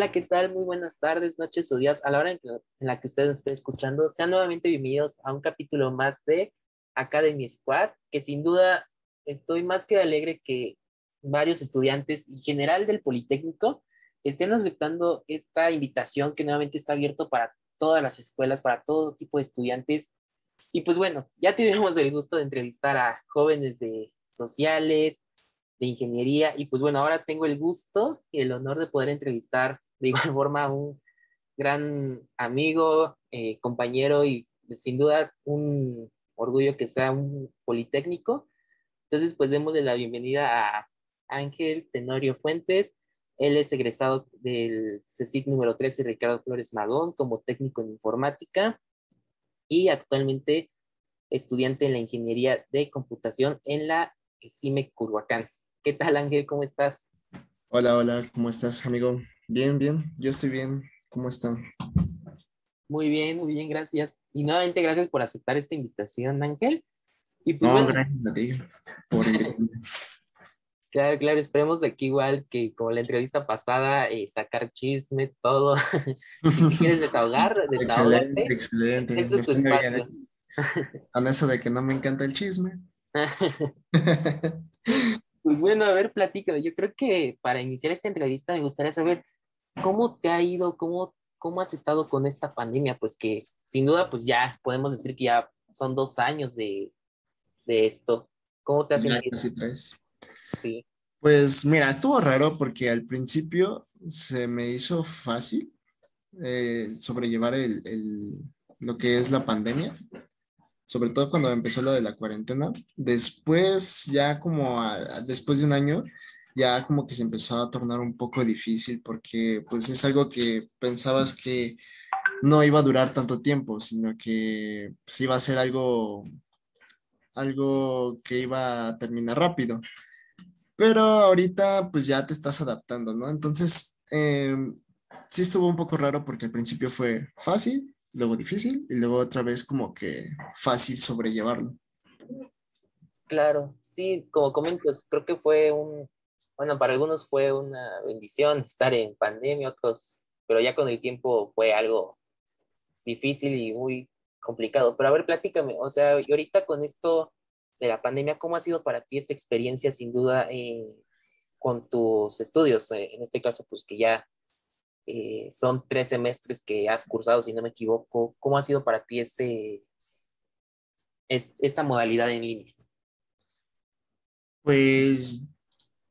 Hola, ¿qué tal? Muy buenas tardes, noches o días a la hora en, la que ustedes estén escuchando. Sean nuevamente bienvenidos a un capítulo más de Academy Squad, que sin duda estoy más que alegre que varios estudiantes en general del Politécnico estén aceptando esta invitación que nuevamente está abierto para todas las escuelas, para todo tipo de estudiantes. Y pues bueno, ya tuvimos el gusto de entrevistar a jóvenes de sociales, de ingeniería. Y pues bueno, ahora tengo el gusto y el honor de poder entrevistar de igual forma un gran amigo, eh, compañero y sin duda un orgullo que sea un politécnico. Entonces, pues démosle la bienvenida a Ángel Tenorio Fuentes. Él es egresado del CECIT número 13 Ricardo Flores Magón como técnico en informática y actualmente estudiante en la ingeniería de computación en la CIME Curhuacán. ¿Qué tal, Ángel? ¿Cómo estás? Hola, hola, ¿cómo estás, amigo? Bien, bien, yo estoy bien. ¿Cómo están? Muy bien, muy bien, gracias. Y nuevamente gracias por aceptar esta invitación, Ángel. Y pues, no, gracias a ti por. Claro, claro, esperemos de aquí igual que como la entrevista pasada, eh, sacar chisme, todo. si quieres desahogar, desahogarte. Excelente, excelente. Este es tu espacio. A eso de que no me encanta el chisme. Pues bueno, a ver, platícame. Yo creo que para iniciar esta entrevista me gustaría saber cómo te ha ido, cómo, cómo has estado con esta pandemia, pues que sin duda, pues ya podemos decir que ya son dos años de, de esto. ¿Cómo te has sentido? Casi tres. Sí. Pues mira, estuvo raro porque al principio se me hizo fácil eh, sobrellevar el, el, lo que es la pandemia sobre todo cuando empezó lo de la cuarentena. Después, ya como después de un año, ya como que se empezó a tornar un poco difícil porque pues es algo que pensabas que no iba a durar tanto tiempo, sino que pues, iba a ser algo, algo que iba a terminar rápido. Pero ahorita pues ya te estás adaptando, ¿no? Entonces, em, sí estuvo un poco raro porque al principio fue fácil, luego difícil y luego otra vez como que fácil sobrellevarlo. Claro, sí, como comentas, creo que fue un, bueno, para algunos fue una bendición estar en pandemia, otros, pero ya con el tiempo fue algo difícil y muy complicado. Pero a ver, platícame, o sea, y ahorita con esto de la pandemia, ¿cómo ha sido para ti esta experiencia, sin duda, eh, con tus estudios? Eh, en este caso, pues que ya eh, son tres semestres que has cursado, si no me equivoco. ¿Cómo ha sido para ti ese, esta modalidad en línea? Pues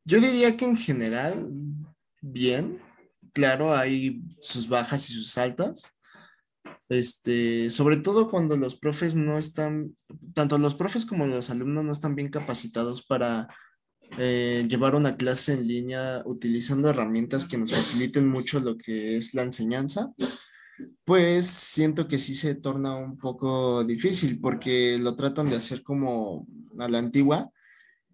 yo diría que en general, bien. Claro, hay sus bajas y sus altas. Este, sobre todo cuando los profes no están, tanto los profes como los alumnos no están bien capacitados para eh, llevar una clase en línea utilizando herramientas que nos faciliten mucho lo que es la enseñanza, pues siento que sí se torna un poco difícil porque lo tratan de hacer como a la antigua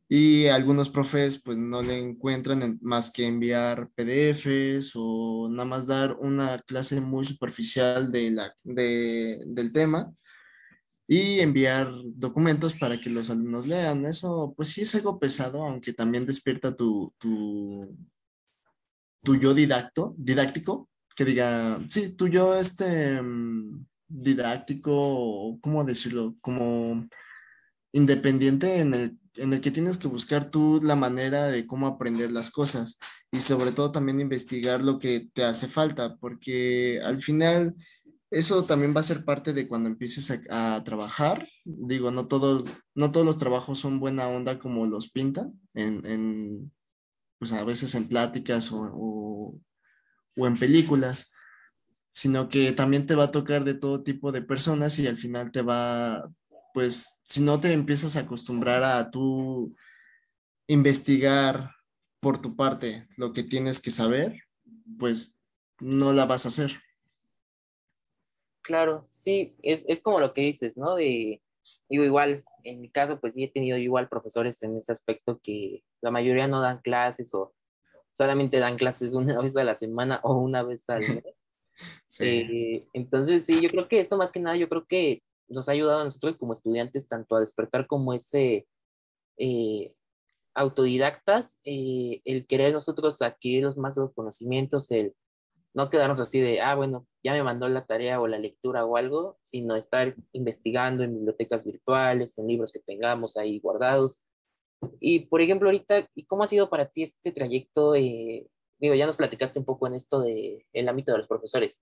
y algunos profes pues no le encuentran más que enviar PDFs o nada más dar una clase muy superficial de la, del tema y enviar documentos para que los alumnos lean. Eso pues sí es algo pesado, aunque también despierta tu, tu, tu yo didacto, didáctico, que diga, sí, tu yo este mm, didáctico, ¿cómo decirlo? Como independiente en el, en el que tienes que buscar tú la manera de cómo aprender las cosas y sobre todo también investigar lo que te hace falta, porque al final eso también va a ser parte de cuando empieces a, trabajar. Digo, no todos, no todos los trabajos son buena onda como los pintan, en, pues a veces en pláticas o, o, en películas, sino que también te va a tocar de todo tipo de personas y al final te va, pues, si no te empiezas a acostumbrar a tú investigar por tu parte lo que tienes que saber, pues no la vas a hacer. Claro, sí, es, es como lo que dices, ¿no? De, digo, igual, en mi caso, pues sí he tenido igual profesores en ese aspecto que la mayoría no dan clases o solamente dan clases una vez a la semana o una vez al mes. Sí. Eh, entonces, sí, yo creo que esto más que nada, yo creo que nos ha ayudado a nosotros como estudiantes tanto a despertar como ese eh, autodidactas, eh, el querer nosotros adquirir los más los conocimientos, el no quedarnos así de, ah, bueno, ya me mandó la tarea o la lectura o algo, sino estar investigando en bibliotecas virtuales, en libros que tengamos ahí guardados. Y, por ejemplo, ahorita, ¿y cómo ha sido para ti este trayecto? Eh, digo, ya nos platicaste un poco en esto del el ámbito de los profesores.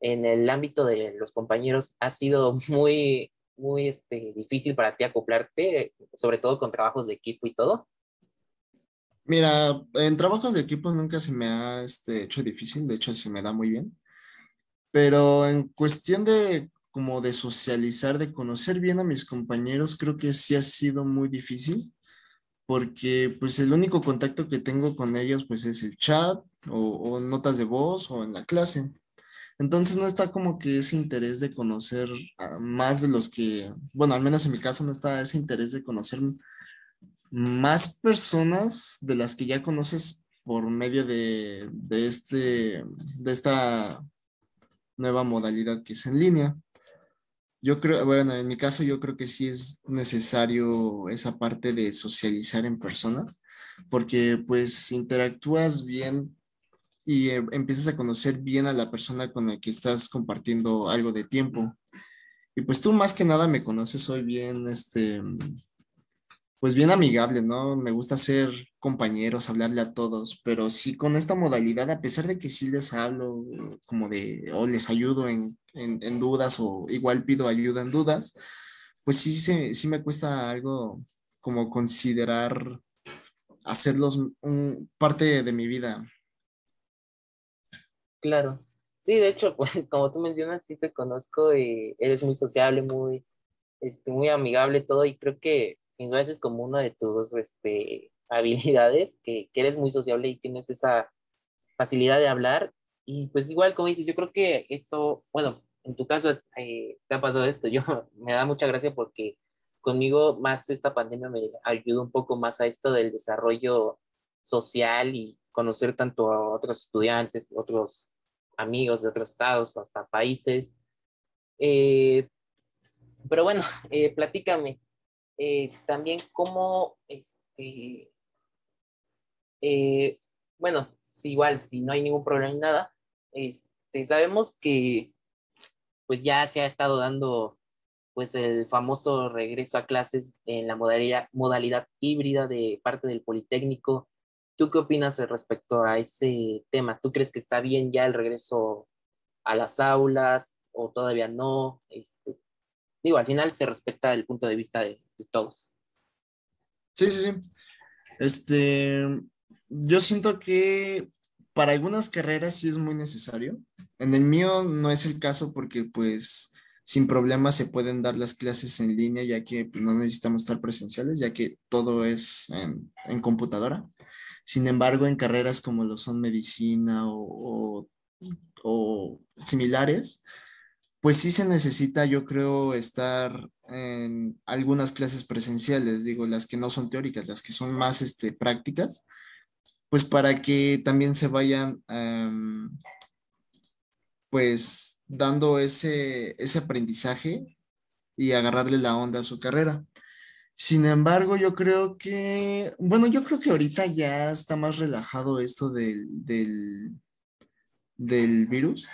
En el ámbito de los compañeros, ¿ha sido muy, muy este, difícil para ti acoplarte, sobre todo con trabajos de equipo y todo? Mira, en trabajos de equipo nunca se me ha este, hecho difícil, de hecho se me da muy bien, pero en cuestión de como de socializar, de conocer bien a mis compañeros, creo que sí ha sido muy difícil, porque pues el único contacto que tengo con ellos pues es el chat o, notas de voz o en la clase. Entonces no está como que ese interés de conocer más de los que, bueno, al menos en mi caso no está ese interés de conocer más personas de las que ya conoces por medio de, este, de esta nueva modalidad que es en línea. Yo creo, bueno, en mi caso yo creo que sí es necesario esa parte de socializar en persona, porque pues interactúas bien y eh, empiezas a conocer bien a la persona con la que estás compartiendo algo de tiempo. Y pues tú más que nada me conoces hoy bien, este, pues bien amigable, ¿no? Me gusta ser compañeros, hablarle a todos, pero sí con esta modalidad, a pesar de que sí les hablo como de, o les ayudo en, dudas o igual pido ayuda en dudas, pues sí, sí, me cuesta algo como considerar hacerlos un, parte de mi vida. Claro. Sí, de hecho, pues como tú mencionas, sí te conozco y eres muy sociable, muy, este, muy amigable, todo, y creo que sin duda es como una de tus este, habilidades, que, que, eres muy sociable y tienes esa facilidad de hablar. Y pues igual, como dices, yo creo que esto, bueno, en tu caso eh, te ha pasado esto, yo me da mucha gracia porque conmigo más esta pandemia me ayudó un poco más a esto del desarrollo social y conocer tanto a otros estudiantes, otros amigos de otros estados, hasta países. Eh, pero bueno, eh, platícame, eh, también como, este, bueno, igual, si no hay ningún problema ni nada, este, sabemos que pues ya se ha estado dando pues el famoso regreso a clases en la modalidad, modalidad híbrida de parte del Politécnico. ¿Tú qué opinas respecto a ese tema? ¿Tú crees que está bien ya el regreso a las aulas o todavía no? Este, Digo, al final se respeta el punto de vista de, todos. Sí, sí, sí. Este, yo siento que para algunas carreras sí es muy necesario. En el mío no es el caso porque pues sin problema se pueden dar las clases en línea ya que pues, no necesitamos estar presenciales ya que todo es en, en computadora. Sin embargo, en carreras como lo son medicina o, similares, pues sí se necesita, yo creo, estar en algunas clases presenciales, digo, las que no son teóricas, las que son más este, prácticas, pues para que también se vayan, em, pues, dando ese, ese aprendizaje y agarrarle la onda a su carrera. Sin embargo, yo creo que, bueno, yo creo que ahorita ya está más relajado esto del, del, del virus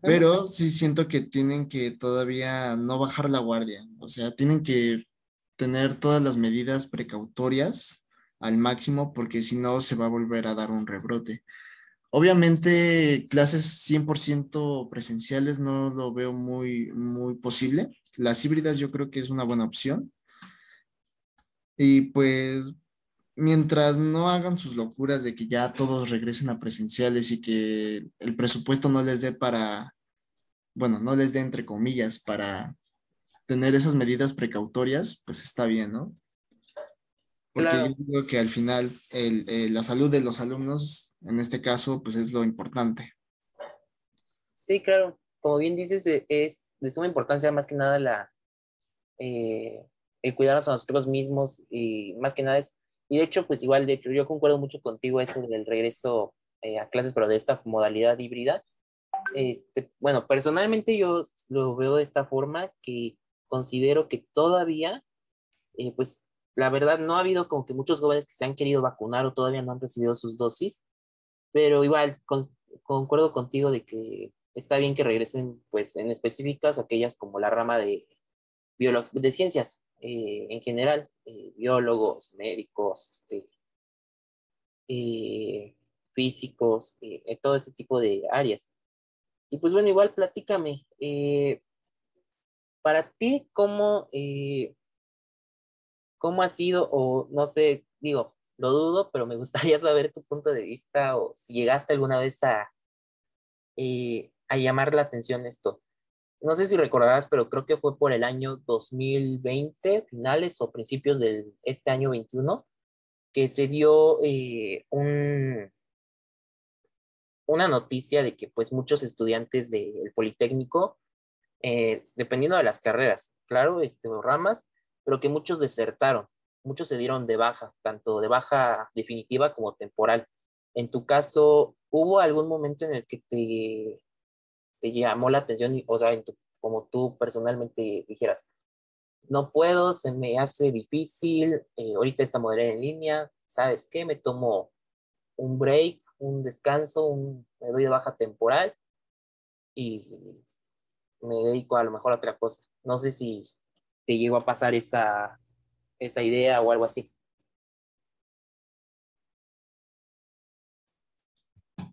pero sí siento que tienen que todavía no bajar la guardia, o sea, tienen que tener todas las medidas precautorias al máximo porque si no se va a volver a dar un rebrote. Obviamente clases 100% presenciales no lo veo muy, muy posible. Las híbridas yo creo que es una buena opción. Y pues mientras no hagan sus locuras de que ya todos regresen a presenciales y que el presupuesto no les dé para, bueno, no les dé entre comillas para tener esas medidas precautorias, pues está bien, ¿no? Porque yo creo que al final la salud de los alumnos, en este caso, pues es lo importante. Sí, claro. Como bien dices, es de suma importancia más que nada la, eh, el cuidarnos a nosotros mismos y más que nada es y de hecho, pues igual, de hecho, yo concuerdo mucho contigo eso del regreso eh, a clases, pero de esta modalidad híbrida. Este, bueno, personalmente yo lo veo de esta forma que considero que todavía, eh, pues la verdad no ha habido como que muchos jóvenes que se han querido vacunar o todavía no han recibido sus dosis, pero igual concuerdo contigo de que está bien que regresen, pues, en específicas aquellas como la rama de, de ciencias eh, en general, eh, biólogos, médicos, este, eh, físicos, todo ese tipo de áreas. Y pues bueno, igual platícame, para ti, ¿cómo, ¿cómo ha sido, o no sé, digo, lo dudo, pero me gustaría saber tu punto de vista o si llegaste alguna vez a, a llamar la atención esto. No sé si recordarás, pero creo que fue por el año 2020, finales o principios de este año 21, que se dio eh, un, una noticia de que pues muchos estudiantes del Politécnico, eh, dependiendo de las carreras, claro, este, o ramas, pero que muchos desertaron, muchos se dieron de baja, tanto de baja definitiva como temporal. En tu caso, ¿hubo algún momento en el que te te llamó la atención, o sea, como tú personalmente dijeras, no puedo, se me hace difícil, eh, ahorita esta modalidad en línea, ¿sabes qué? Me tomo un break, un descanso, me doy de baja temporal y me dedico a lo mejor a otra cosa. No sé si te llegó a pasar esa, esa idea o algo así.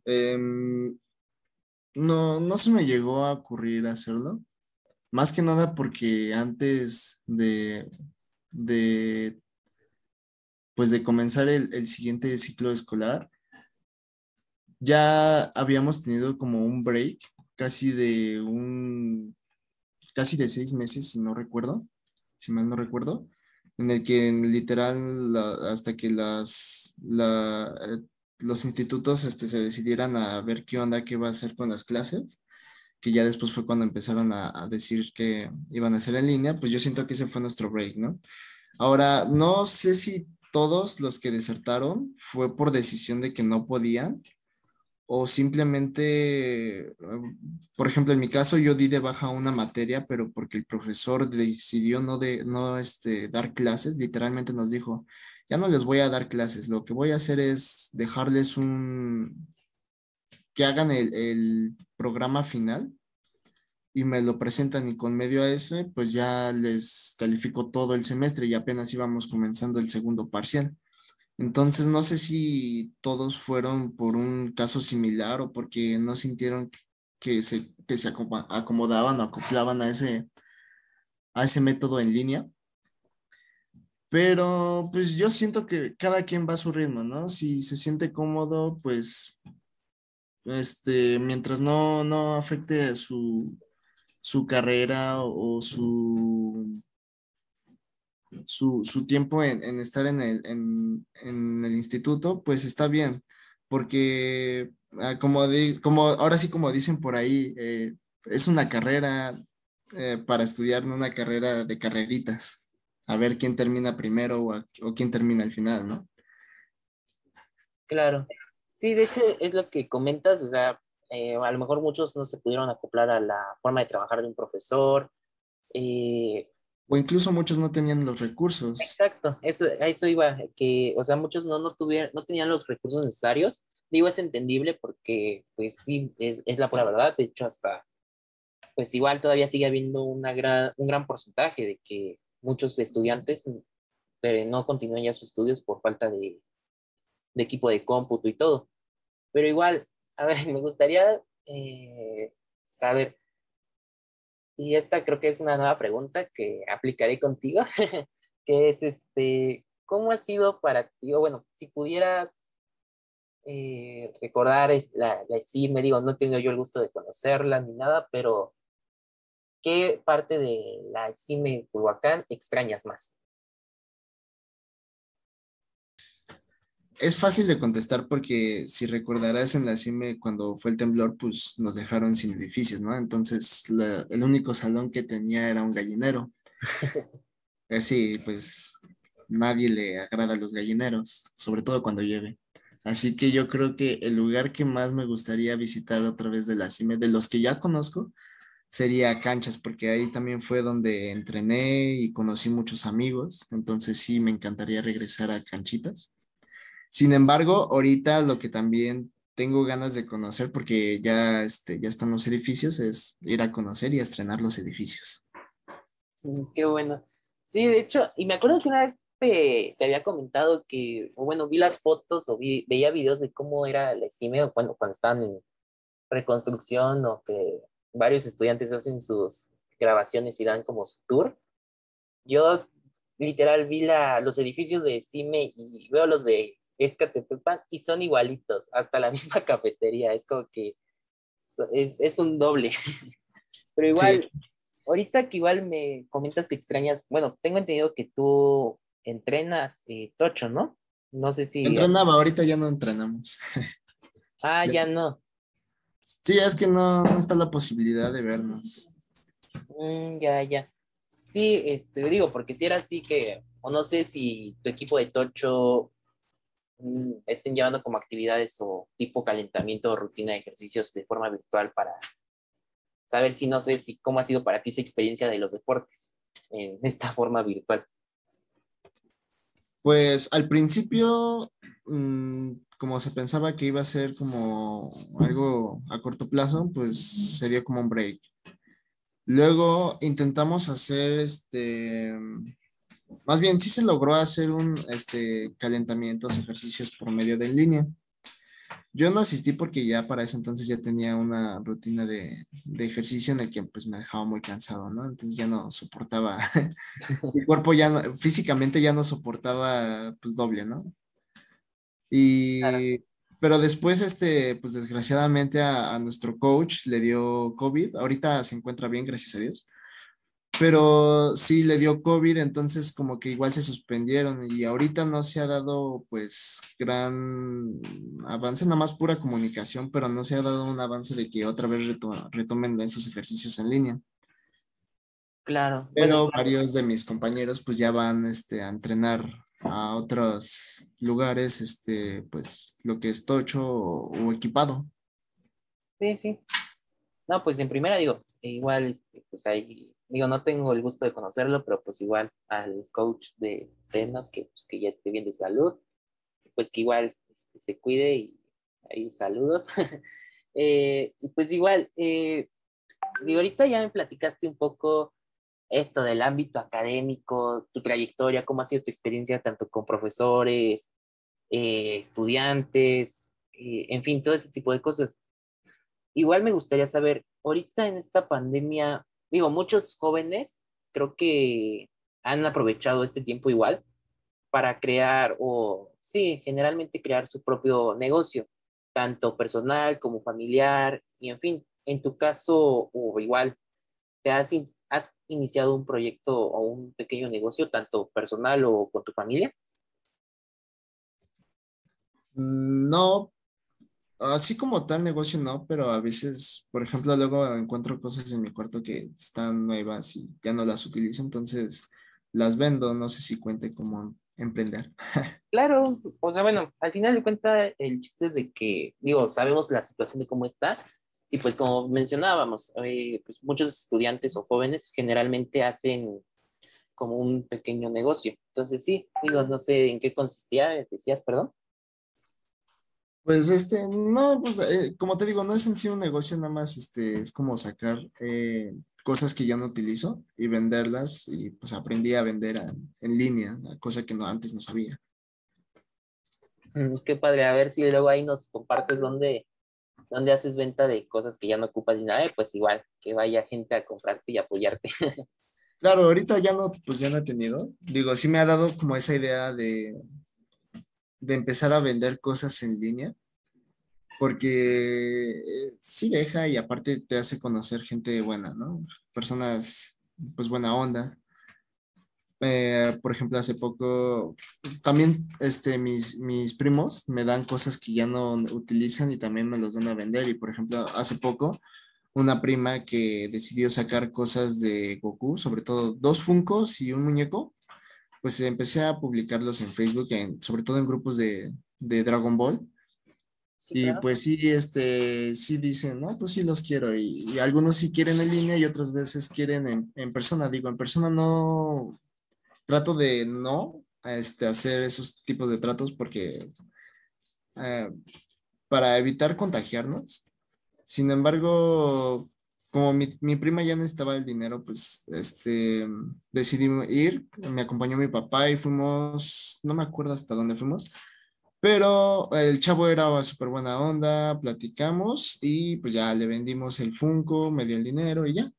Eh, no, no se me llegó a ocurrir hacerlo. Más que nada porque antes de, de pues de comenzar el, el siguiente ciclo escolar, ya habíamos tenido como un break, casi de un, casi de seis meses, si no recuerdo, si mal no recuerdo, en el que literal hasta que las, la, los institutos este, se decidieran a ver qué onda, qué va a hacer con las clases, que ya después fue cuando empezaron a, decir que iban a hacer en línea, pues yo siento que ese fue nuestro break, ¿no? Ahora, no sé si todos los que desertaron fue por decisión de que no podían o simplemente, por ejemplo, en mi caso yo di de baja una materia, pero porque el profesor decidió no, de, no este, dar clases, literalmente nos dijo, ya no les voy a dar clases, lo que voy a hacer es dejarles un, que hagan el, programa final y me lo presentan y con medio a ese, pues ya les califico todo el semestre y apenas íbamos comenzando el segundo parcial. Entonces, no sé si todos fueron por un caso similar o porque no sintieron que se, que se acomodaban o acoplaban a ese, a ese método en línea. Pero pues yo siento que cada quien va a su ritmo, ¿no? Si se siente cómodo, pues este, mientras no, no afecte su, su carrera o, su, su, tiempo en, estar en el, en, el, instituto, pues está bien, porque ah, como, como ahora sí como dicen por ahí, eh, es una carrera eh, para estudiar, no una carrera de carreritas a ver quién termina primero o, quién termina al final, ¿no? Claro. Sí, de hecho es lo que comentas, o sea, eh, a lo mejor muchos no se pudieron acoplar a la forma de trabajar de un profesor. O incluso muchos no tenían los recursos. Exacto, eso, eso iba, que, o sea, muchos no, no, tuvieron, no tenían los recursos necesarios. Digo, es entendible porque, pues sí, es, la pura verdad. De hecho, hasta, pues igual todavía sigue habiendo una gran, un gran porcentaje de que muchos estudiantes no continúan ya sus estudios por falta de, equipo de cómputo y todo. Pero igual, a ver, me gustaría eh, saber, y esta creo que es una nueva pregunta que aplicaré contigo, que es este, ¿cómo ha sido para ti? O bueno, si pudieras eh, recordar la, la me digo, no tengo yo el gusto de conocerla ni nada, pero ¿qué parte de la CIME Culhuacán extrañas más? Es fácil de contestar porque si recordarás en la CIME cuando fue el temblor, pues nos dejaron sin edificios, ¿no? Entonces el único salón que tenía era un gallinero. Así, pues nadie le agrada a los gallineros, sobre todo cuando llueve. Así que yo creo que el lugar que más me gustaría visitar otra vez de la CIME, de los que ya conozco, sería canchas, porque ahí también fue donde entrené y conocí muchos amigos, entonces sí, me encantaría regresar a canchitas. Sin embargo, ahorita lo que también tengo ganas de conocer porque ya, este, ya están los edificios, es ir a conocer y a estrenar los edificios. Mm, qué bueno. Sí, de hecho, y me acuerdo que una vez te, había comentado que, bueno, vi las fotos o vi, veía videos de cómo era el CIME cuando, cuando estaban en reconstrucción o que varios estudiantes hacen sus grabaciones y dan como su tour. Yo literal vi la, los edificios de CIME y veo los de Escatepepan y son igualitos, hasta la misma cafetería, es como que es, es un doble. Pero igual, ahorita que igual me comentas que extrañas, bueno, tengo entendido que tú entrenas eh, tocho, ¿no? No sé si... Entrenaba, ahorita ya no entrenamos. Ah, ya, no. Sí, es que no, no está la posibilidad de vernos. Mm, ya, ya. Sí, este, digo, porque si era así que, o no sé si tu equipo de tocho estén llevando como actividades o tipo calentamiento o rutina de ejercicios de forma virtual para saber si no sé si cómo ha sido para ti esa experiencia de los deportes en esta forma virtual. Pues al principio, mm, como se pensaba que iba a ser como algo a corto plazo, pues se dio como un break. Luego intentamos hacer este, más bien sí se logró hacer un este, calentamientos, ejercicios por medio de en línea. Yo no asistí porque ya para eso entonces ya tenía una rutina de, ejercicio en el que pues me dejaba muy cansado, ¿no? Entonces ya no soportaba, mi cuerpo ya no, físicamente ya no soportaba pues doble, ¿no? Y, pero después, este, pues desgraciadamente a, a nuestro coach le dio COVID, ahorita se encuentra bien, gracias a Dios pero sí le dio COVID, entonces como que igual se suspendieron y ahorita no se ha dado pues gran avance, nada más pura comunicación, pero no se ha dado un avance de que otra vez retomen esos ejercicios en línea. Claro. Pero varios de mis compañeros pues ya van este, a entrenar a otros lugares, este, pues lo que es tocho o, equipado. Sí, sí. No, pues en primera digo, igual, este, pues hay digo, no tengo el gusto de conocerlo, pero pues igual al coach de Teno, que, pues, que ya esté bien de salud, pues que igual este, se cuide y ahí saludos. Eh, y pues igual, eh, ahorita ya me platicaste un poco esto del ámbito académico, tu trayectoria, cómo ha sido tu experiencia tanto con profesores, eh, estudiantes, en fin, todo ese tipo de cosas. Igual me gustaría saber, ahorita en esta pandemia, digo, muchos jóvenes creo que han aprovechado este tiempo igual para crear o, sí, generalmente crear su propio negocio, tanto personal como familiar, y en fin, en tu caso, o igual, ¿te has, has iniciado un proyecto o un pequeño negocio, tanto personal o con tu familia? No, así como tal negocio no, pero a veces, por ejemplo, luego encuentro cosas en mi cuarto que están nuevas y ya no las utilizo, entonces las vendo, no sé si cuente como emprender. Claro, o sea, bueno, al final de cuentas el chiste es de que, digo, sabemos la situación de cómo está y pues como mencionábamos, eh, pues muchos estudiantes o jóvenes generalmente hacen como un pequeño negocio. Entonces sí, digo, no sé en qué consistía, decías, perdón. Pues este, no, pues eh, como te digo, no es en sí un negocio, nada más este, es como sacar eh, cosas que ya no utilizo y venderlas y pues aprendí a vender en línea, cosa que no, antes no sabía. Mm, qué padre, a ver si luego ahí nos compartes dónde, dónde haces venta de cosas que ya no ocupas y nada, eh, pues igual, que vaya gente a comprarte y apoyarte. Claro, ahorita ya no, pues ya no he tenido. Digo, sí me ha dado como esa idea de, de empezar a vender cosas en línea, porque eh, sí deja y aparte te hace conocer gente buena, ¿no? Personas, pues buena onda. Eh, por ejemplo, hace poco, también este, mis, mis primos me dan cosas que ya no utilizan y también me los dan a vender. Y por ejemplo, hace poco, una prima que decidió sacar cosas de Goku, sobre todo dos Funcos y un muñeco, pues empecé a publicarlos en Facebook, en, sobre todo en grupos de, de Dragon Ball. y pues sí, este, sí dicen, no, pues sí los quiero. Y, algunos sí quieren en línea y otras veces quieren en, en, persona. Digo, en persona no, trato de no este, hacer esos tipos de tratos porque, eh, para evitar contagiarnos. Sin embargo, como mi, mi, prima ya necesitaba el dinero, pues este, decidí ir, me acompañó mi papá y fuimos, no me acuerdo hasta dónde fuimos, pero el chavo era súper buena onda, platicamos y pues ya le vendimos el Funko, me dio el dinero y ya.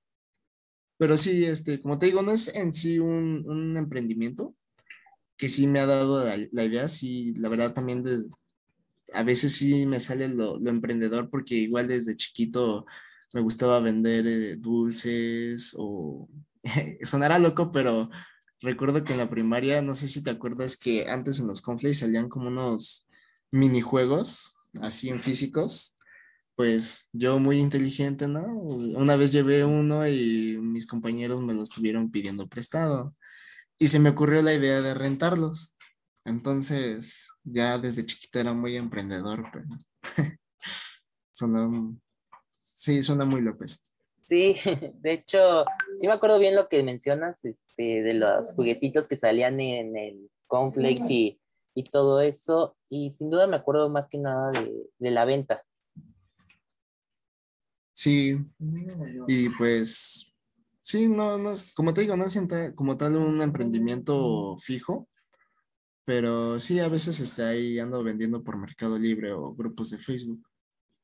Pero sí, este, como te digo, no es en sí un, un emprendimiento que sí me ha dado la, la idea, sí, la verdad también de, a veces sí me sale lo, lo, emprendedor porque igual desde chiquito me gustaba vender eh, dulces o sonará loco, pero recuerdo que en la primaria, no sé si te acuerdas que antes en los conflicts salían como unos minijuegos, así en físicos. Pues yo muy inteligente, ¿no? Una vez llevé uno y mis compañeros me lo estuvieron pidiendo prestado. Y se me ocurrió la idea de rentarlos. Entonces, ya desde chiquito era muy emprendedor, pero sonó, sí, suena muy López. Sí, de hecho, sí me acuerdo bien lo que mencionas, este, de los juguetitos que salían en el Conflex y, y todo eso, y sin duda me acuerdo más que nada de, de la venta. Sí, y pues, sí, no, no es, como te digo, no es como tal un emprendimiento fijo, pero sí, a veces está ahí ando vendiendo por Mercado Libre o grupos de Facebook.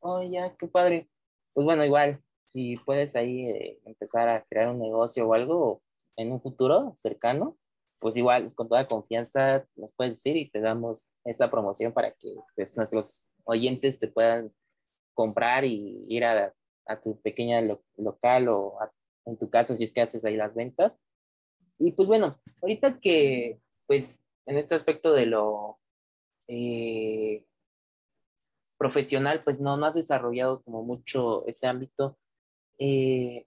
Oh, ya, qué padre. Pues bueno, igual, si puedes ahí eh, empezar a crear un negocio o algo en un futuro cercano, pues igual con toda confianza nos puedes decir y te damos esa promoción para que pues, nuestros oyentes te puedan comprar y ir a, a tu pequeña local o en tu casa si es que haces ahí las ventas. Y pues bueno, ahorita que pues en este aspecto de lo eh, profesional, pues no, no has desarrollado como mucho ese ámbito. Eh,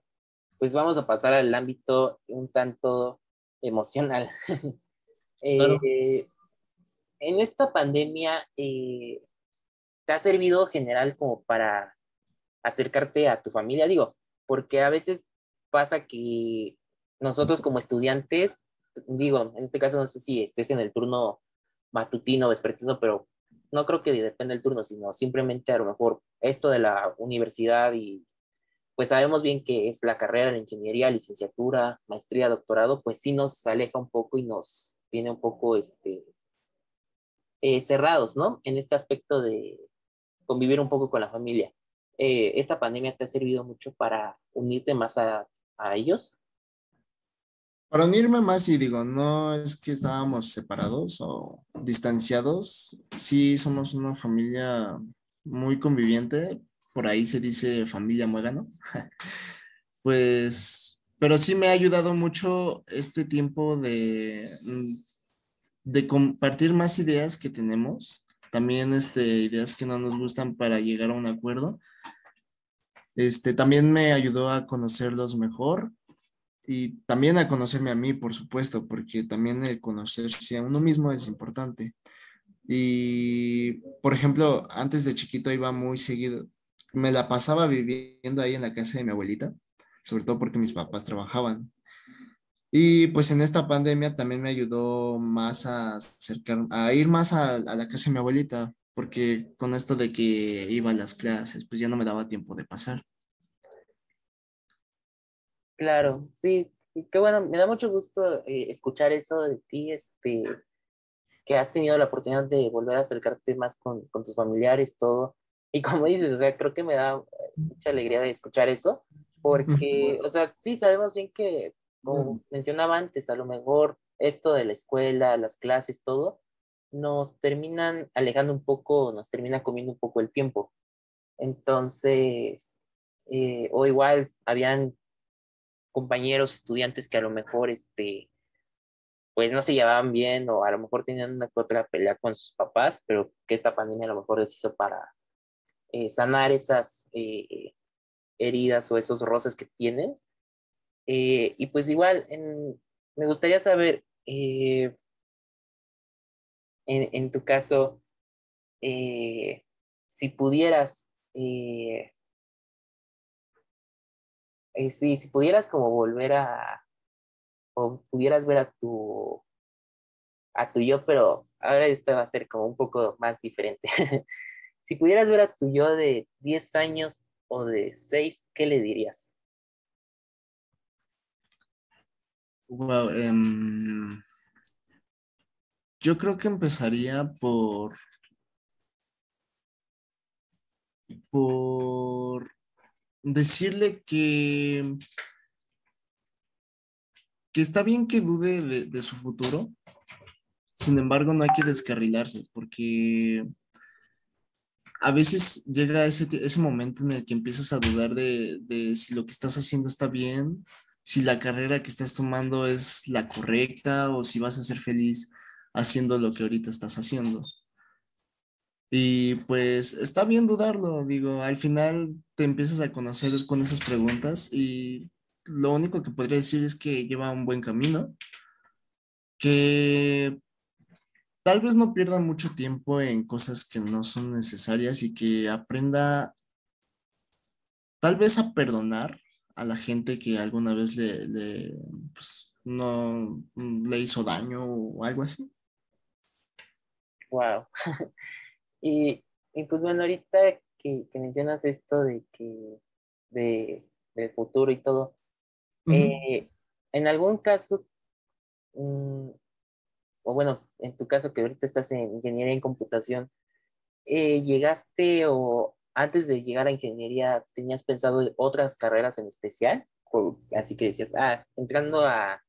pues vamos a pasar al ámbito un tanto emocional. eh, en esta pandemia, eh, ¿te ha servido general como para acercarte a tu familia? Digo, porque a veces pasa que nosotros como estudiantes, digo, en este caso no sé si estés en el turno matutino o vespertino, pero no creo que dependa del turno, sino simplemente a lo mejor esto de la universidad y pues sabemos bien que es la carrera de ingeniería, licenciatura, maestría, doctorado, pues sí nos aleja un poco y nos tiene un poco este, eh, cerrados, ¿no? En este aspecto de convivir un poco con la familia. Eh, ¿Esta pandemia te ha servido mucho para unirte más a, a ellos? Para unirme más, y digo, no es que estábamos separados o distanciados, sí somos una familia muy conviviente, por ahí se dice familia muégano, pues, pero sí me ha ayudado mucho este tiempo de, de compartir más ideas que tenemos, también este, ideas que no nos gustan para llegar a un acuerdo. Este, también me ayudó a conocerlos mejor, y también a conocerme a mí, por supuesto, porque también el conocerse a uno mismo es importante. Y, por ejemplo, antes de chiquito iba muy seguido, me la pasaba viviendo ahí en la casa de mi abuelita, sobre todo porque mis papás trabajaban. Y pues en esta pandemia también me ayudó más a acercar, a ir más a, a la casa de mi abuelita, porque con esto de que iba a las clases, pues ya no me daba tiempo de pasar. Claro, sí, qué bueno, me da mucho gusto eh, escuchar eso de ti, este, que has tenido la oportunidad de volver a acercarte más con, con tus familiares, todo. Y como dices, o sea, creo que me da eh, mucha alegría de escuchar eso, porque, o sea, sí sabemos bien que, como mencionaba antes, a lo mejor esto de la escuela, las clases, todo, nos terminan alejando un poco, nos termina comiendo un poco el tiempo. Entonces, eh, o igual habían compañeros, estudiantes que a lo mejor, este, pues no se llevaban bien o a lo mejor tenían una otra pelea con sus papás, pero que esta pandemia a lo mejor les hizo para eh, sanar esas eh, heridas o esos roces que tienen. Eh, y pues igual, me gustaría saber, en, en, tu caso, si pudieras eh, sí, si pudieras como volver a, o pudieras ver a tu, a tu yo, pero ahora esto va a ser como un poco más diferente. Si pudieras ver a tu yo de 10 años o de 6, ¿qué le dirías? Wow, em, yo creo que empezaría por por decirle que que está bien que dude de, de su futuro, sin embargo no hay que descarrilarse porque a veces llega ese, ese momento en el que empiezas a dudar de, de, si lo que estás haciendo está bien, si la carrera que estás tomando es la correcta o si vas a ser feliz haciendo lo que ahorita estás haciendo. Y pues está bien dudarlo, digo, al final te empiezas a conocer con esas preguntas y lo único que podría decir es que lleva un buen camino, que tal vez no pierda mucho tiempo en cosas que no son necesarias y que aprenda tal vez a perdonar a la gente que alguna vez le, pues, no le hizo daño o algo así. Wow. Y, pues bueno, ahorita que, mencionas esto de que de, futuro y todo, eh, en algún caso, mm, o bueno, en tu caso que ahorita estás en ingeniería en computación, eh, ¿llegaste o antes de llegar a ingeniería tenías pensado otras carreras en especial? así que decías, ah, entrando a,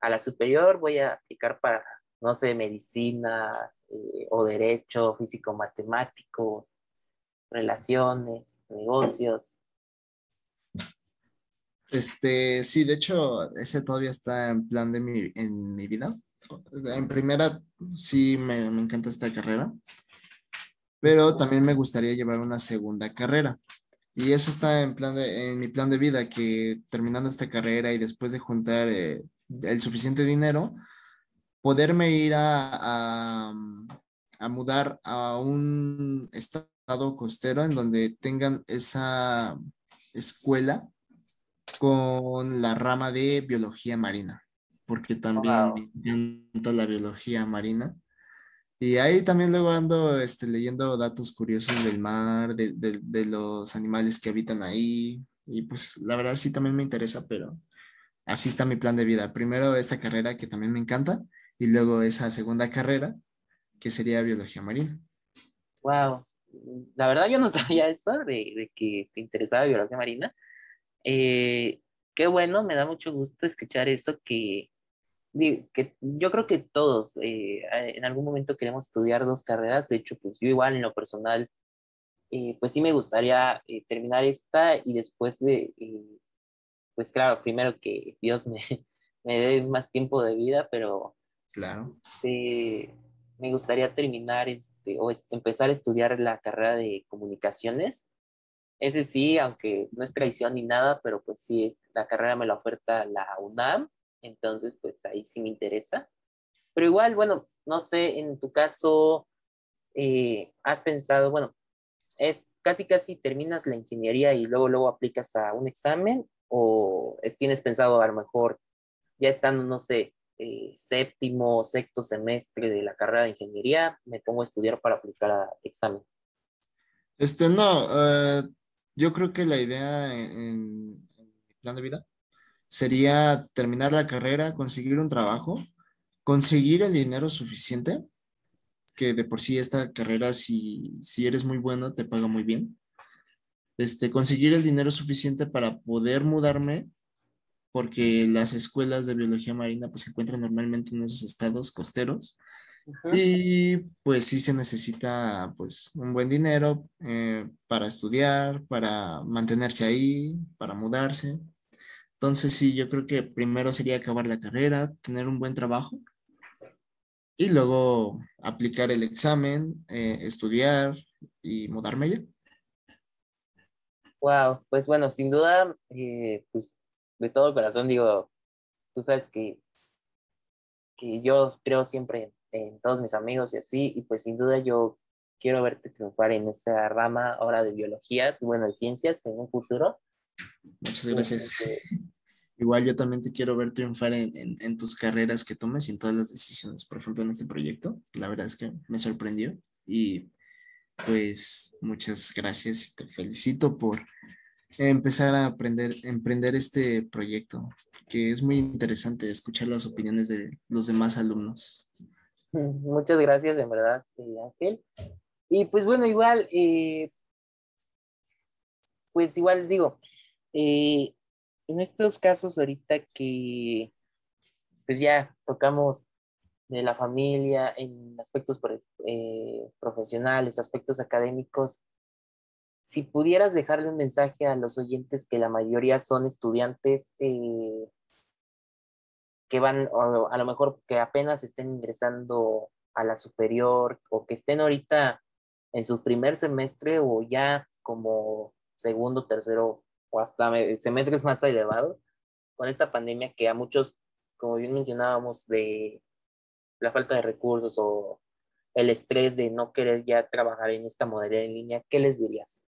a la superior voy a aplicar para, no sé, medicina eh, o derecho, físico-matemáticos, relaciones, negocios. Este, sí, de hecho, ese todavía está en plan de mi, en mi vida. En primera, sí me, me encanta esta carrera, pero también me gustaría llevar una segunda carrera. Y eso está en, plan de, en mi plan de vida, que terminando esta carrera y después de juntar eh, el suficiente dinero, poderme ir a, a, mudar a un estado costero en donde tengan esa escuela con la rama de biología marina porque también me encanta la biología marina. Y ahí también luego ando este, leyendo datos curiosos del mar, de, de, de, los animales que habitan ahí. Y pues la verdad sí también me interesa, pero así está mi plan de vida. Primero esta carrera que también me encanta y luego esa segunda carrera que sería biología marina. Wow, la verdad yo no sabía eso de, de que te interesaba biología marina. Eh, qué bueno, me da mucho gusto escuchar eso que que yo creo que todos eh, en algún momento queremos estudiar dos carreras. De hecho, pues yo igual en lo personal, eh, pues sí me gustaría eh, terminar esta y después de, pues claro, primero que Dios me, me dé más tiempo de vida, pero claro. me gustaría terminar este, o empezar a estudiar la carrera de comunicaciones. Ese sí, aunque no es traición ni nada, pero pues sí, la carrera me la oferta la UNAM entonces pues ahí sí me interesa. Pero igual, bueno, no sé, en tu caso, eh, has pensado, bueno, es casi casi terminas la ingeniería y luego luego aplicas a un examen o tienes pensado a lo mejor ya estando, no sé, eh, séptimo sexto semestre de la carrera de ingeniería, me pongo a estudiar para aplicar a examen. Este, no, eh, yo creo que la idea en, plan de vida sería terminar la carrera, conseguir un trabajo, conseguir el dinero suficiente, que de por sí esta carrera, si, si eres muy bueno, te paga muy bien. Este, conseguir el dinero suficiente para poder mudarme, porque las escuelas de biología marina pues se encuentran normalmente en esos estados costeros. Y pues sí se necesita pues un buen dinero eh, para estudiar, para mantenerse ahí, para mudarse. Entonces, sí, yo creo que primero sería acabar la carrera, tener un buen trabajo y luego aplicar el examen, eh, estudiar y mudarme ya. Wow, pues bueno, sin duda, eh, pues de todo corazón digo, tú sabes que, que yo creo siempre en todos mis amigos y así, y pues sin duda yo quiero verte triunfar en esa rama ahora de biologías y bueno, de ciencias en un futuro. Muchas gracias. Este, Igual yo también te quiero ver triunfar en, en, tus carreras que tomes y en todas las decisiones. Por ejemplo, en este proyecto, la verdad es que me sorprendió y pues muchas gracias y te felicito por empezar a emprender este proyecto, que es muy interesante escuchar las opiniones de los demás alumnos. Muchas gracias, en verdad, eh, Ángel. Y pues bueno, igual, eh, pues igual digo, eh, en estos casos ahorita que pues ya tocamos de la familia en aspectos profesionales, aspectos académicos, si pudieras dejarle un mensaje a los oyentes que la mayoría son estudiantes eh, que van, a lo mejor que apenas estén ingresando a la superior o que estén ahorita en su primer semestre o ya como segundo, tercero o hasta semestres más elevados, con esta pandemia que a muchos, como bien mencionábamos, de la falta de recursos o el estrés de no querer ya trabajar en esta modalidad en línea, ¿qué les dirías?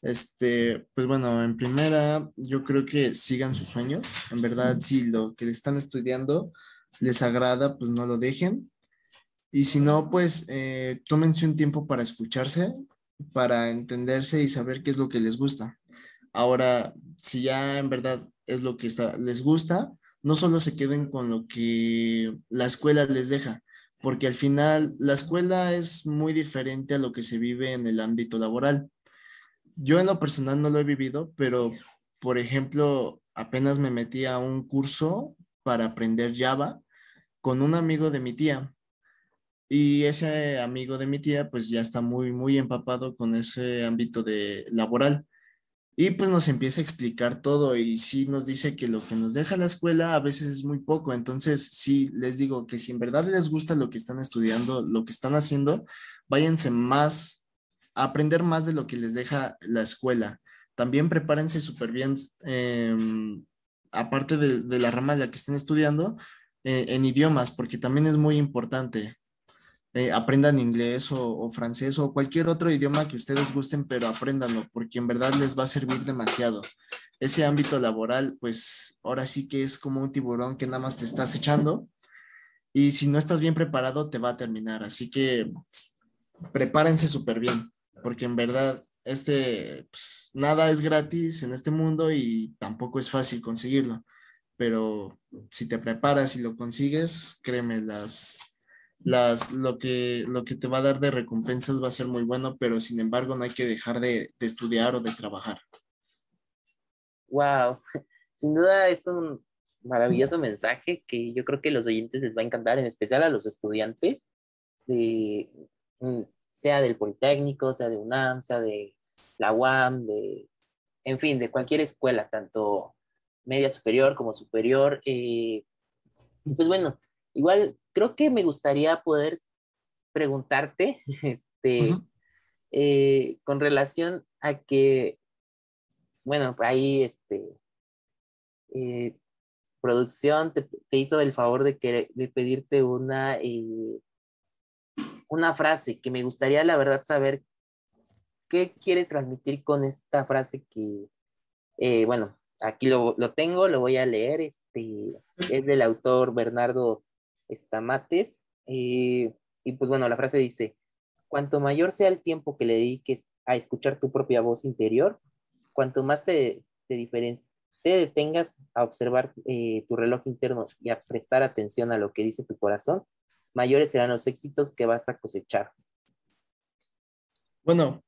Este, pues bueno, en primera, yo creo que sigan sus sueños. En verdad, si lo que están estudiando les agrada, pues no lo dejen. Y si no, pues eh, tómense un tiempo para escucharse, para entenderse y saber qué es lo que les gusta. Ahora, si ya en verdad es lo que está, les gusta, no solo se queden con lo que la escuela les deja, porque al final la escuela es muy diferente a lo que se vive en el ámbito laboral yo en lo personal no lo he vivido, pero por ejemplo, apenas me metí a un curso para aprender Java con un amigo de mi tía. Y ese amigo de mi tía pues ya está muy, muy empapado con ese ámbito de laboral. Y pues nos empieza a explicar todo y sí nos dice que lo que nos deja la escuela a veces es muy poco. Entonces sí les digo que si en verdad les gusta lo que están estudiando, lo que están haciendo, váyanse más aprender más de lo que les deja la escuela. También prepárense súper bien, em, aparte de, la rama de la que estén estudiando, eh, en idiomas, porque también es muy importante. Eh, aprendan inglés o, francés o cualquier otro idioma que ustedes gusten, pero apréndanlo, porque en verdad les va a servir demasiado. Ese ámbito laboral, pues ahora sí que es como un tiburón que nada más te estás echando y si no estás bien preparado te va a terminar. Así que pues, prepárense súper bien porque en verdad este, pues, nada es gratis en este mundo y tampoco es fácil conseguirlo, pero si te preparas y lo consigues, créeme, las, las, lo, que, lo que te va a dar de recompensas va a ser muy bueno, pero sin embargo no hay que dejar de, de estudiar o de trabajar. Wow, sin duda es un maravilloso mensaje que yo creo que los oyentes les va a encantar, en especial a los estudiantes. De, mm, sea del Politécnico, sea de UNAM, sea de la UAM, de, en fin, de cualquier escuela, tanto media superior como superior. Eh, pues bueno, igual creo que me gustaría poder preguntarte, este, eh, con relación a que, bueno, ahí, este, eh, producción te, hizo el favor de, que, de pedirte una una frase que me gustaría, la verdad, saber qué quieres transmitir con esta frase que, eh, bueno, aquí lo, tengo, lo voy a leer, este, es del autor Bernardo Estamates, eh, y pues bueno, la frase dice, cuanto mayor sea el tiempo que le dediques a escuchar tu propia voz interior, cuanto más te, te, te detengas a observar eh, tu reloj interno y a prestar atención a lo que dice tu corazón, mayores serán los éxitos que vas a cosechar. Bueno,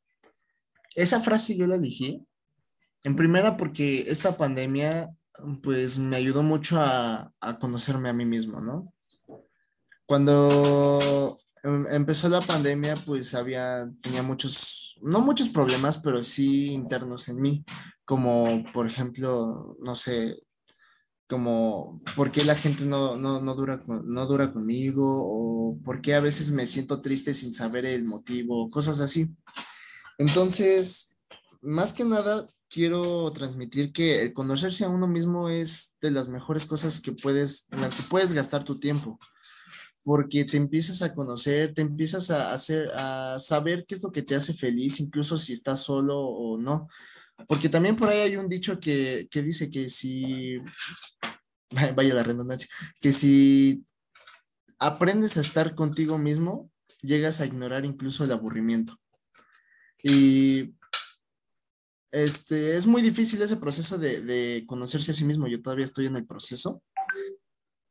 esa frase yo la elegí en primera porque esta pandemia pues me ayudó mucho a, conocerme a mí mismo, ¿no? Cuando em, empezó la pandemia, pues había, tenía muchos, no muchos problemas, pero sí internos en mí, como por ejemplo, no sé, como por qué la gente no, dura, no dura conmigo o por qué a veces me siento triste sin saber el motivo, cosas así. Entonces, más que nada, quiero transmitir que conocerse a uno mismo es de las mejores cosas que puedes, en las que puedes gastar tu tiempo, porque te empiezas a conocer, te empiezas a hacer, a saber qué es lo que te hace feliz, incluso si estás solo o no. Porque también por ahí hay un dicho que, dice que si, vaya la redundancia, que si aprendes a estar contigo mismo, llegas a ignorar incluso el aburrimiento. Y este, es muy difícil ese proceso de, de conocerse a sí mismo. Yo todavía estoy en el proceso,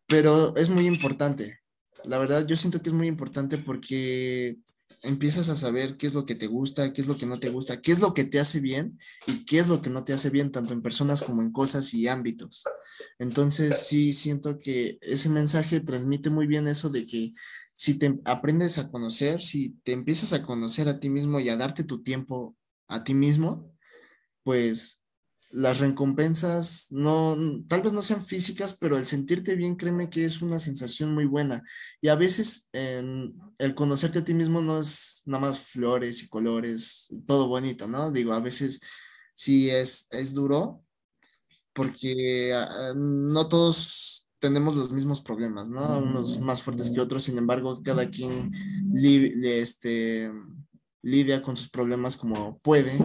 pero es muy importante. La verdad, yo siento que es muy importante porque empiezas a saber qué es lo que te gusta, qué es lo que no te gusta, qué es lo que te hace bien y qué es lo que no te hace bien, tanto en personas como en cosas y ámbitos. Entonces, sí, siento que ese mensaje transmite muy bien eso de que si te aprendes a conocer, si te empiezas a conocer a ti mismo y a darte tu tiempo a ti mismo, pues las recompensas no, tal vez no sean físicas, pero el sentirte bien, créeme que es una sensación muy buena. Y a veces el conocerte a ti mismo no es nada más flores y colores, todo bonito, ¿no? Digo, a veces sí es, es duro porque ah, no todos tenemos los mismos problemas, ¿no? Unos más fuertes que otros, sin embargo, cada quien este, lidia con sus problemas como puede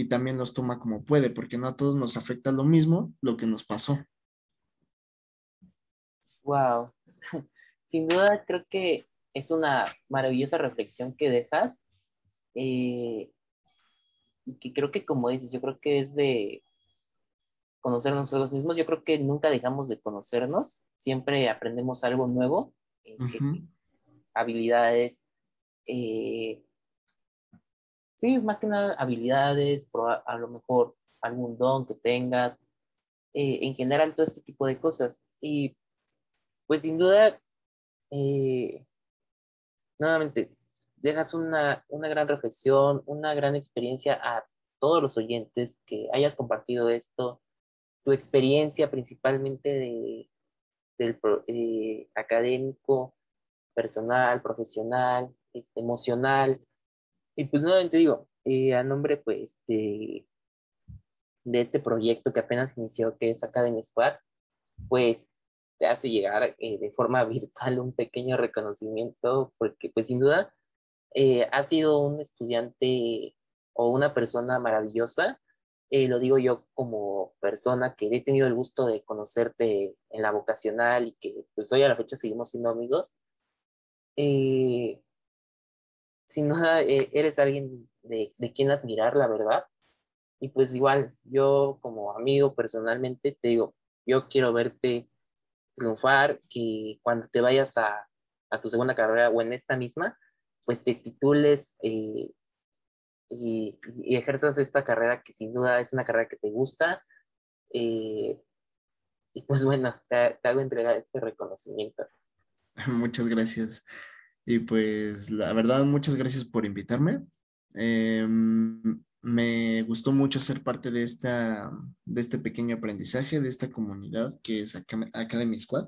y también los toma como puede, porque no a todos nos afecta lo mismo lo que nos pasó. Wow. Sin duda creo que es una maravillosa reflexión que dejas. Eh, y que creo que como dices, yo creo que es de conocernos nosotros mismos. Yo creo que nunca dejamos de conocernos, siempre aprendemos algo nuevo, habilidades, eh, sí, más que nada habilidades, a lo mejor algún don que tengas, eh, en general todo este tipo de cosas. Y pues sin duda, eh, nuevamente, dejas una, una gran reflexión, una gran experiencia a todos los oyentes que hayas compartido esto, tu experiencia principalmente de, del eh, académico, personal, profesional, este, emocional, y pues nuevamente digo, eh, a nombre pues de, de este proyecto que apenas inició, que es Academy Squad, pues te hace llegar eh, de forma virtual un pequeño reconocimiento, porque pues sin duda eh, ha sido un estudiante o una persona maravillosa. lo digo yo como persona que he tenido el gusto de conocerte en la vocacional y que pues hoy a la fecha seguimos siendo amigos. Eh, sin duda eh, eres alguien de, de quien admirar, la verdad. Y pues igual, yo como amigo personalmente te digo, yo quiero verte triunfar, que cuando te vayas a, a tu segunda carrera o en esta misma, pues te titules eh, y, y, ejerzas esta carrera que sin duda es una carrera que te gusta. Eh, y pues bueno, te, te hago entregar este reconocimiento. Muchas gracias. Y pues la verdad, muchas gracias por invitarme. Em, me gustó mucho ser parte de, esta, de este pequeño aprendizaje, de esta comunidad que es Academy Squad.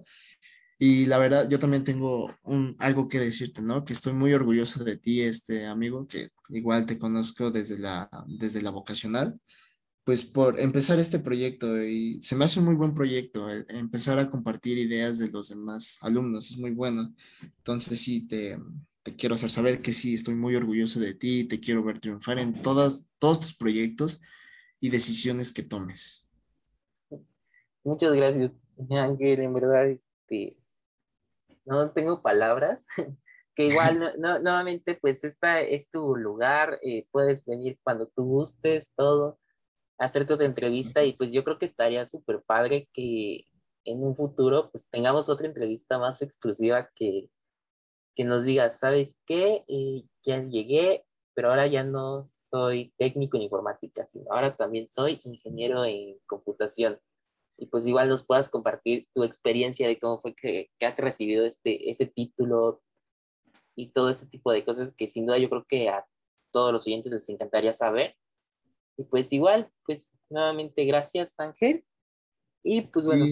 Y la verdad, yo también tengo un, algo que decirte, ¿no? Que estoy muy orgulloso de ti, este amigo, que igual te conozco desde la, desde la vocacional pues por empezar este proyecto y se me hace un muy buen proyecto, empezar a compartir ideas de los demás alumnos, es muy bueno. Entonces sí, te, te, quiero hacer saber que sí, estoy muy orgulloso de ti, te quiero ver triunfar en todas, todos tus proyectos y decisiones que tomes. Muchas gracias, Ángel, en verdad, este, no tengo palabras. que igual nuevamente pues esta es tu lugar, eh, puedes venir cuando tú gustes, todo, hacerte otra entrevista y pues yo creo que estaría súper padre que en un futuro pues tengamos otra entrevista más exclusiva que, que nos digas, ¿sabes qué? Eh, ya llegué, pero ahora ya no soy técnico en informática, sino ahora también soy ingeniero en computación. Y pues igual nos puedas compartir tu experiencia de cómo fue que, que has recibido este, ese título y todo ese tipo de cosas que sin duda yo creo que a todos los oyentes les encantaría saber. Y pues igual, pues nuevamente gracias Ángel. Y pues bueno.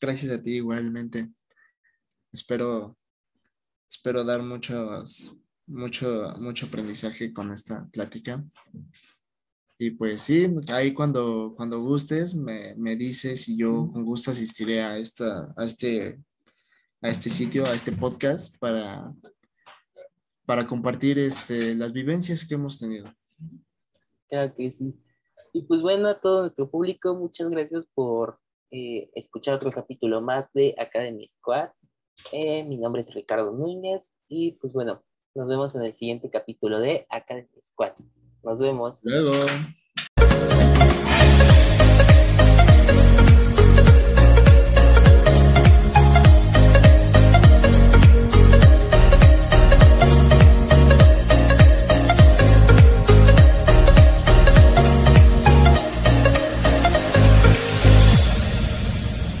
Gracias a ti igualmente. Espero, espero dar muchos, mucho, mucho aprendizaje con esta plática. Y pues sí, ahí cuando, cuando gustes me, me dices y yo con gusto asistiré a, esta, a, este, a este sitio, a este podcast para, para compartir este, las vivencias que hemos tenido. Claro que sí. Y pues bueno, a todo nuestro público, muchas gracias por eh, escuchar otro capítulo más de Academy Squad. Eh, mi nombre es Ricardo Núñez y pues bueno, nos vemos en el siguiente capítulo de Academy Squad. Nos vemos. Luego.